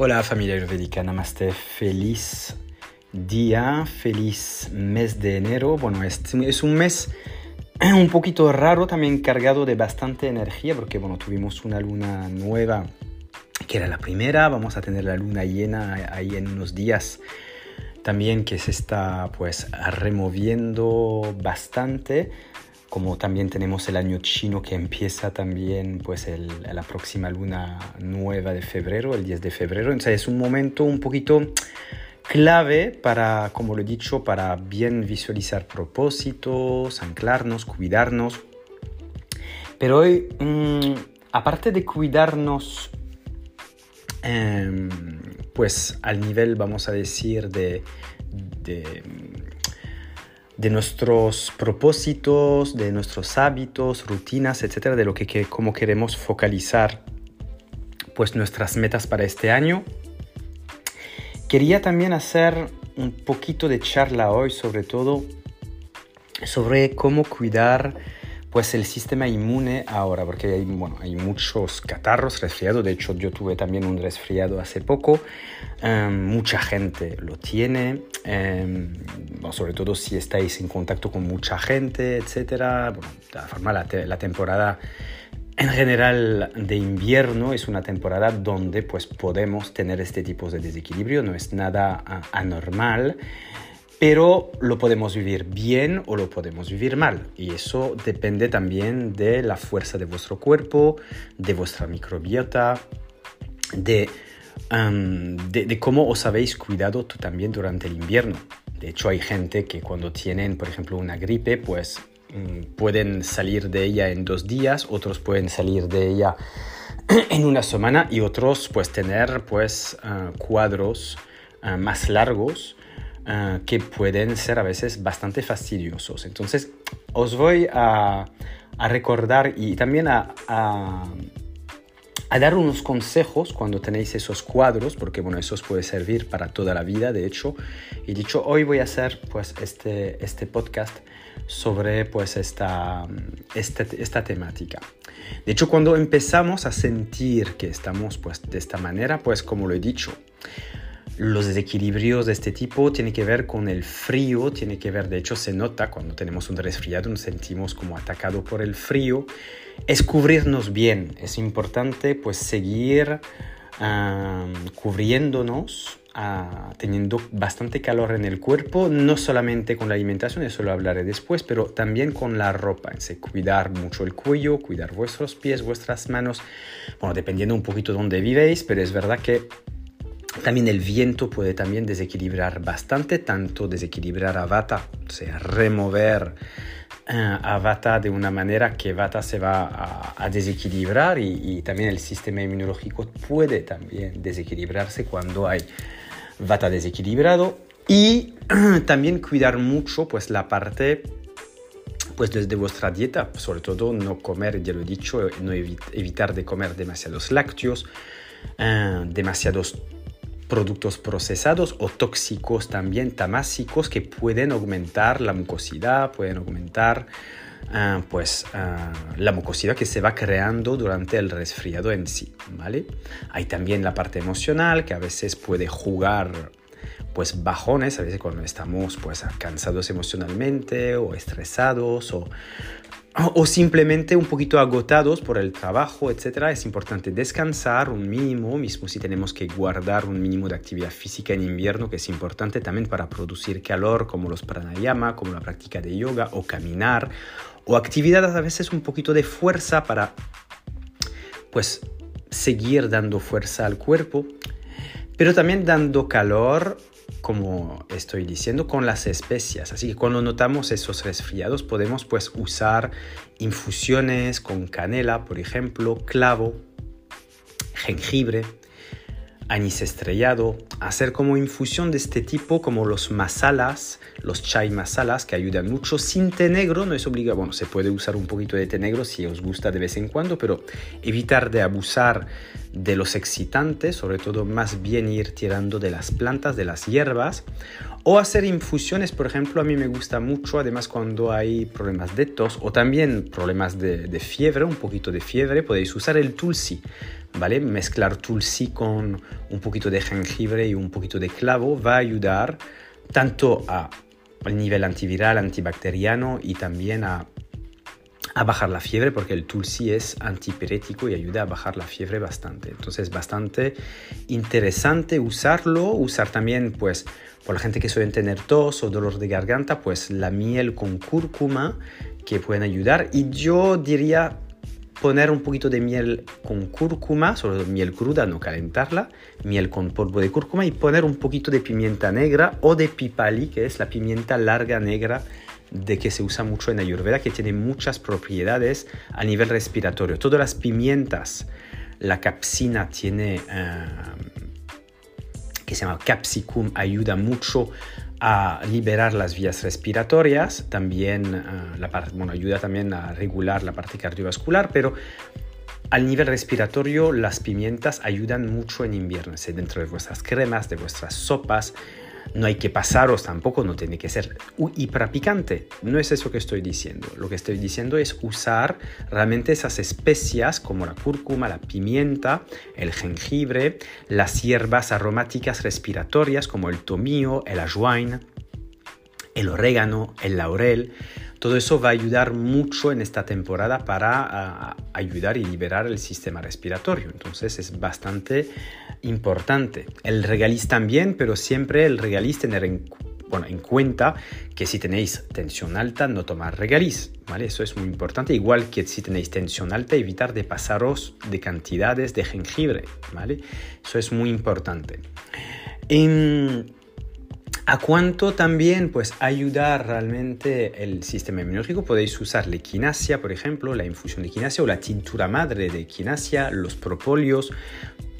Hola familia ayurvédica, namaste, feliz día, feliz mes de enero. Bueno, es, es, un mes un poquito raro, también cargado de bastante energía, porque bueno, tuvimos una luna nueva, que era la primera, vamos a tener la luna llena ahí en unos días también que se está pues removiendo bastante como también tenemos el año chino que empieza también pues la próxima luna nueva de febrero, el 10 de febrero. Entonces es un momento un poquito clave para, como lo he dicho, para bien visualizar propósitos, anclarnos, cuidarnos. Pero hoy, mm, aparte de cuidarnos, em, pues al nivel, vamos a decir, de, de de nuestros propósitos, de nuestros hábitos, rutinas, etcétera, de lo que, que cómo queremos focalizar pues nuestras metas para este año. Quería también hacer un poquito de charla hoy, sobre todo sobre cómo cuidar pues el sistema inmune ahora, porque hay, bueno, hay muchos catarros, resfriados, de hecho yo tuve también un resfriado hace poco, em, mucha gente lo tiene, em, sobre todo si estáis en contacto con mucha gente, etc. Bueno, de forma, la, la, temporada en general de invierno es una temporada donde pues podemos tener este tipo de desequilibrio, no es nada anormal pero lo podemos vivir bien o lo podemos vivir mal. Y eso depende también de la fuerza de vuestro cuerpo, de vuestra microbiota, de, de, cómo os habéis cuidado también durante el invierno. De hecho, hay gente que cuando tienen, por ejemplo, una gripe, pues mm, pueden salir de ella en dos días, otros pueden salir de ella en una semana y otros pues tener pues ah, cuadros ah, más largos Ah, que pueden ser a veces bastante fastidiosos. Entonces, os voy a, recordar y también a, dar unos consejos cuando tenéis esos cuadros, porque bueno, eso os puede servir para toda la vida, de hecho. Y dicho, hoy voy a hacer pues este, este podcast sobre pues esta, esta, esta temática. De hecho, cuando empezamos a sentir que estamos pues de esta manera, pues como lo he dicho, los desequilibrios de este tipo tienen que ver con el frío, tiene que ver, de hecho se nota cuando tenemos un resfriado, nos sentimos como atacado por el frío. Es cubrirnos bien, es importante pues seguir cubriéndonos, ah, teniendo bastante calor en el cuerpo, no solamente con la alimentación, eso lo hablaré después, pero también con la ropa, es cuidar mucho el cuello, cuidar vuestros pies, vuestras manos, bueno, dependiendo un poquito de dónde vivéis, pero es verdad que también el viento puede también desequilibrar bastante, tanto desequilibrar a Vata, o sea, remover eh, a Vata de una manera que Vata se va a, desequilibrar y, también el sistema inmunológico puede también desequilibrarse cuando hay Vata desequilibrado. Y también cuidar mucho pues la parte pues desde vuestra dieta, sobre todo no comer, ya lo he dicho, no evitar de comer demasiados lácteos, eh, demasiados productos procesados o tóxicos también tamásicos que pueden aumentar la mucosidad, pueden aumentar ah, pues ah, la mucosidad que se va creando durante el resfriado en sí, ¿vale? Hay también la parte emocional que a veces puede jugar pues bajones, a veces cuando estamos pues cansados emocionalmente o estresados o o simplemente un poquito agotados por el trabajo, etc. Es importante descansar un mínimo, mismo si tenemos que guardar un mínimo de actividad física en invierno, que es importante también para producir calor, como los pranayama, como la práctica de yoga o caminar, o actividades a veces un poquito de fuerza para, pues, seguir dando fuerza al cuerpo, pero también dando calor como estoy diciendo, con las especias. Así que cuando notamos esos resfriados podemos pues usar infusiones con canela, por ejemplo, clavo, jengibre, anís estrellado, hacer como infusión de este tipo como los masalas, los chai masalas que ayudan mucho. Sin té negro, no es obligado, bueno, se puede usar un poquito de té negro si os gusta de vez en cuando, pero evitar de abusar de los excitantes, sobre todo más bien ir tirando de las plantas, de las hierbas, O hacer infusiones, por ejemplo, a mí me gusta mucho, además cuando hay problemas de tos o también problemas de, de fiebre, un poquito de fiebre, podéis usar el tulsi, ¿vale? Mezclar tulsi con un poquito de jengibre y un poquito de clavo va a ayudar tanto a el nivel antiviral, antibacteriano y también a a bajar la fiebre porque el tulsi es antipirético y ayuda a bajar la fiebre bastante. Entonces, bastante interesante usarlo, usar también, pues, por la gente que suele tener tos o dolor de garganta, pues la miel con cúrcuma que pueden ayudar. Y yo diría poner un poquito de miel con cúrcuma, solo miel cruda, no calentarla, miel con polvo de cúrcuma y poner un poquito de pimienta negra o de pipali, que es la pimienta larga negra de que se usa mucho en Ayurveda, que tiene muchas propiedades a nivel respiratorio. Todas las pimientas, la capsina tiene, eh, que se llama capsicum, ayuda mucho a liberar las vías respiratorias, también eh, la bueno, ayuda también a regular la parte cardiovascular, pero al nivel respiratorio las pimientas ayudan mucho en invierno, dentro de vuestras cremas, de vuestras sopas, no hay que pasaros tampoco, no tiene que ser hiperpicante. No es eso que estoy diciendo. Lo que estoy diciendo es usar realmente esas especias como la cúrcuma, la pimienta, el jengibre, las hierbas aromáticas respiratorias como el tomillo, el ajuin, el orégano, el laurel todo eso va a ayudar mucho en esta temporada para ayudar y liberar el sistema respiratorio. Entonces es bastante importante. El regaliz también, pero siempre el regaliz tener en, bueno, en cuenta que si tenéis tensión alta, no tomar regaliz. ¿vale? Eso es muy importante. Igual que si tenéis tensión alta, evitar de pasaros de cantidades de jengibre. ¿vale? Eso es muy importante. En, ¿A cuánto también pues, ayudar realmente el sistema inmunológico? Podéis usar la equinacia, por ejemplo, la infusión de equinacia o la tintura madre de equinacia, los propóleos.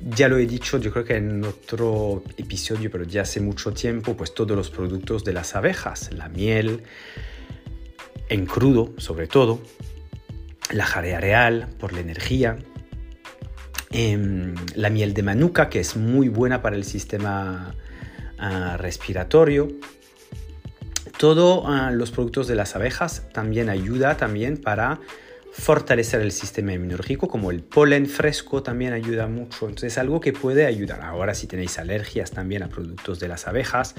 Ya lo he dicho, yo creo que en otro episodio, pero ya hace mucho tiempo, pues todos los productos de las abejas, la miel, en crudo sobre todo, la jarea real por la energía, em, la miel de manuka, que es muy buena para el sistema respiratorio. Todos ah, los productos de las abejas también ayuda también para fortalecer el sistema inmunológico, como el polen fresco también ayuda mucho. Entonces es algo que puede ayudar. Ahora si tenéis alergias también a productos de las abejas,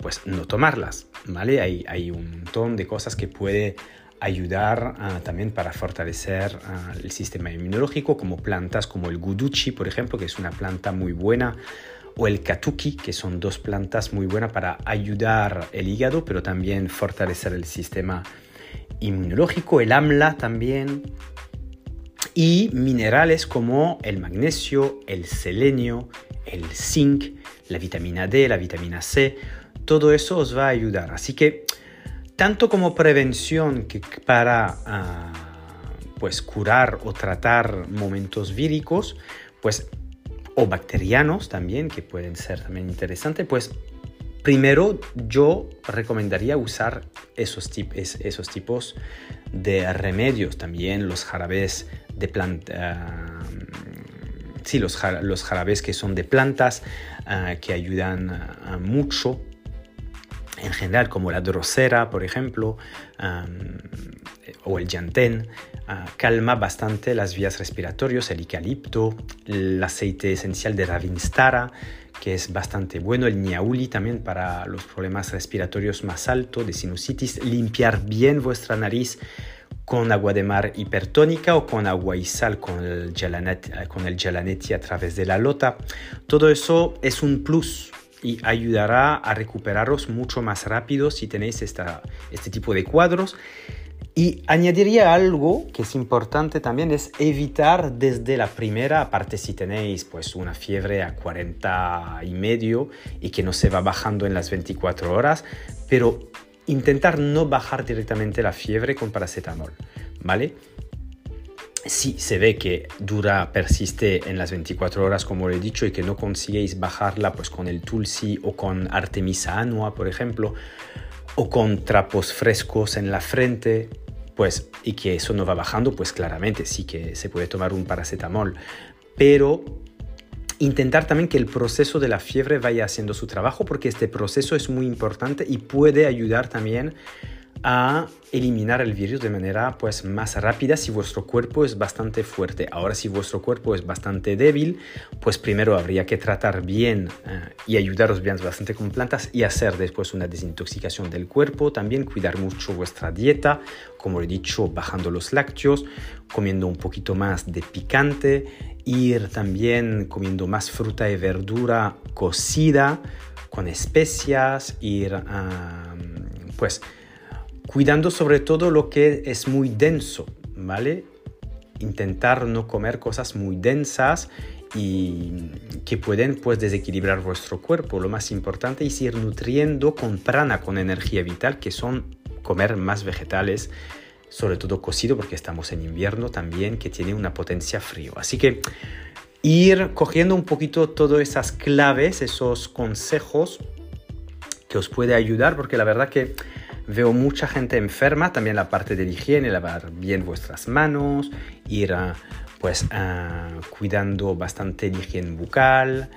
pues no tomarlas, ¿vale? Hay, un montón de cosas que puede ayudar ah, también para fortalecer ah, el sistema inmunológico, como plantas como el guduchi, por ejemplo, que es una planta muy buena o el katuki, que son dos plantas muy buenas para ayudar el hígado, pero también fortalecer el sistema inmunológico, el amla también, y minerales como el magnesio, el selenio, el zinc, la vitamina D, la vitamina C, todo eso os va a ayudar. Así que tanto como prevención que para ah, pues curar o tratar momentos víricos, pues o bacterianos también, que pueden ser también interesantes, pues primero yo recomendaría usar esos, esos tipos de remedios, también los jarabes de planta, sí, los, los, jarabes que son de plantas, ah, que ayudan ah, mucho en general, como la drosera, por ejemplo, o el llantén, ah, calma bastante las vías respiratorias, el eucalipto, el aceite esencial de Ravinstara, que es bastante bueno, el niauli también para los problemas respiratorios más altos, de sinusitis, limpiar bien vuestra nariz con agua de mar hipertónica o con agua y sal con el, gelanet, con el gelanetti a través de la lota. Todo eso es un plus y ayudará a recuperaros mucho más rápido si tenéis esta, este tipo de cuadros. Y añadiría algo que es importante también, es evitar desde la primera, aparte si tenéis pues una fiebre a 40 y medio y que no se va bajando en las 24 horas, pero intentar no bajar directamente la fiebre con paracetamol, ¿vale? Si se ve que dura, persiste en las 24 horas, como lo he dicho, y que no consiguéis bajarla pues con el tulsi o con artemisa annua, por ejemplo, o con trapos frescos en la frente, pues, y que eso no va bajando, pues claramente sí que se puede tomar un paracetamol. Pero intentar también que el proceso de la fiebre vaya haciendo su trabajo porque este proceso es muy importante y puede ayudar también a eliminar el virus de manera pues más rápida si vuestro cuerpo es bastante fuerte. Ahora si vuestro cuerpo es bastante débil, pues primero habría que tratar bien eh, y ayudaros bien bastante con plantas y hacer después una desintoxicación del cuerpo, también cuidar mucho vuestra dieta, como he dicho, bajando los lácteos, comiendo un poquito más de picante, ir también comiendo más fruta y verdura cocida con especias, ir pues cuidando sobre todo lo que es muy denso, ¿vale? Intentar no comer cosas muy densas y que pueden pues desequilibrar vuestro cuerpo. Lo más importante es ir nutriendo con prana, con energía vital, que son comer más vegetales, sobre todo cocido porque estamos en invierno también, que tiene una potencia frío. Así que ir cogiendo un poquito todas esas claves, esos consejos que os puede ayudar, porque la verdad que Veo mucha gente enferma, también la parte de la higiene, lavar bien vuestras manos, ir pues cuidando bastante la higiene bucal,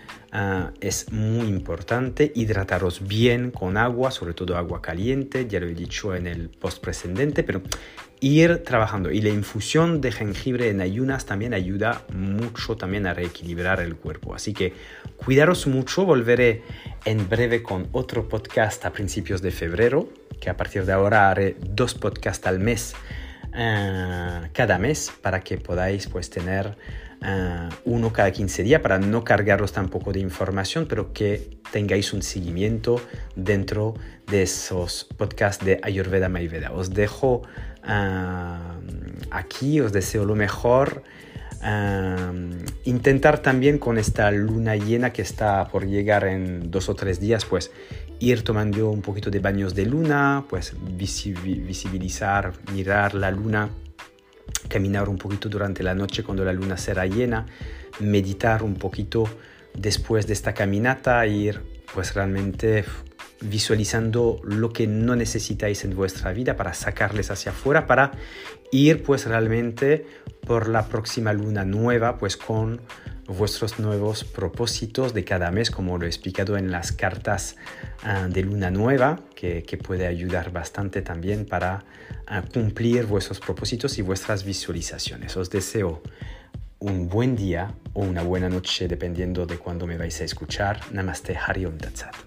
es muy importante hidrataros bien con agua, sobre todo agua caliente, ya lo he dicho en el post precedente, pero ir trabajando. Y la infusión de jengibre en ayunas también ayuda mucho también a reequilibrar el cuerpo. Así que cuidaros mucho, volveré en breve con otro podcast a principios de febrero que a partir de ahora haré dos podcasts al mes, eh, cada mes, para que podáis pues tener eh, uno cada 15 días, para no cargaros tampoco de información, pero que tengáis un seguimiento dentro de esos podcasts de Ayurveda Mayurveda. Os dejo eh, aquí, os deseo lo mejor. intentar también con esta luna llena que está por llegar en dos o tres días, pues ir tomando un poquito de baños de luna, pues visibilizar, mirar la luna, caminar un poquito durante la noche cuando la luna será llena, meditar un poquito después de esta caminata, ir pues realmente visualizando lo que no necesitáis en vuestra vida para sacarles hacia afuera, para ir pues realmente por la próxima luna nueva pues con vuestros nuevos propósitos de cada mes, como lo he explicado en las cartas ah, de luna nueva, que, puede ayudar bastante también para ah, cumplir vuestros propósitos y vuestras visualizaciones. Os deseo un buen día o una buena noche dependiendo de cuándo me vais a escuchar. Namaste Hari Om Tatsat.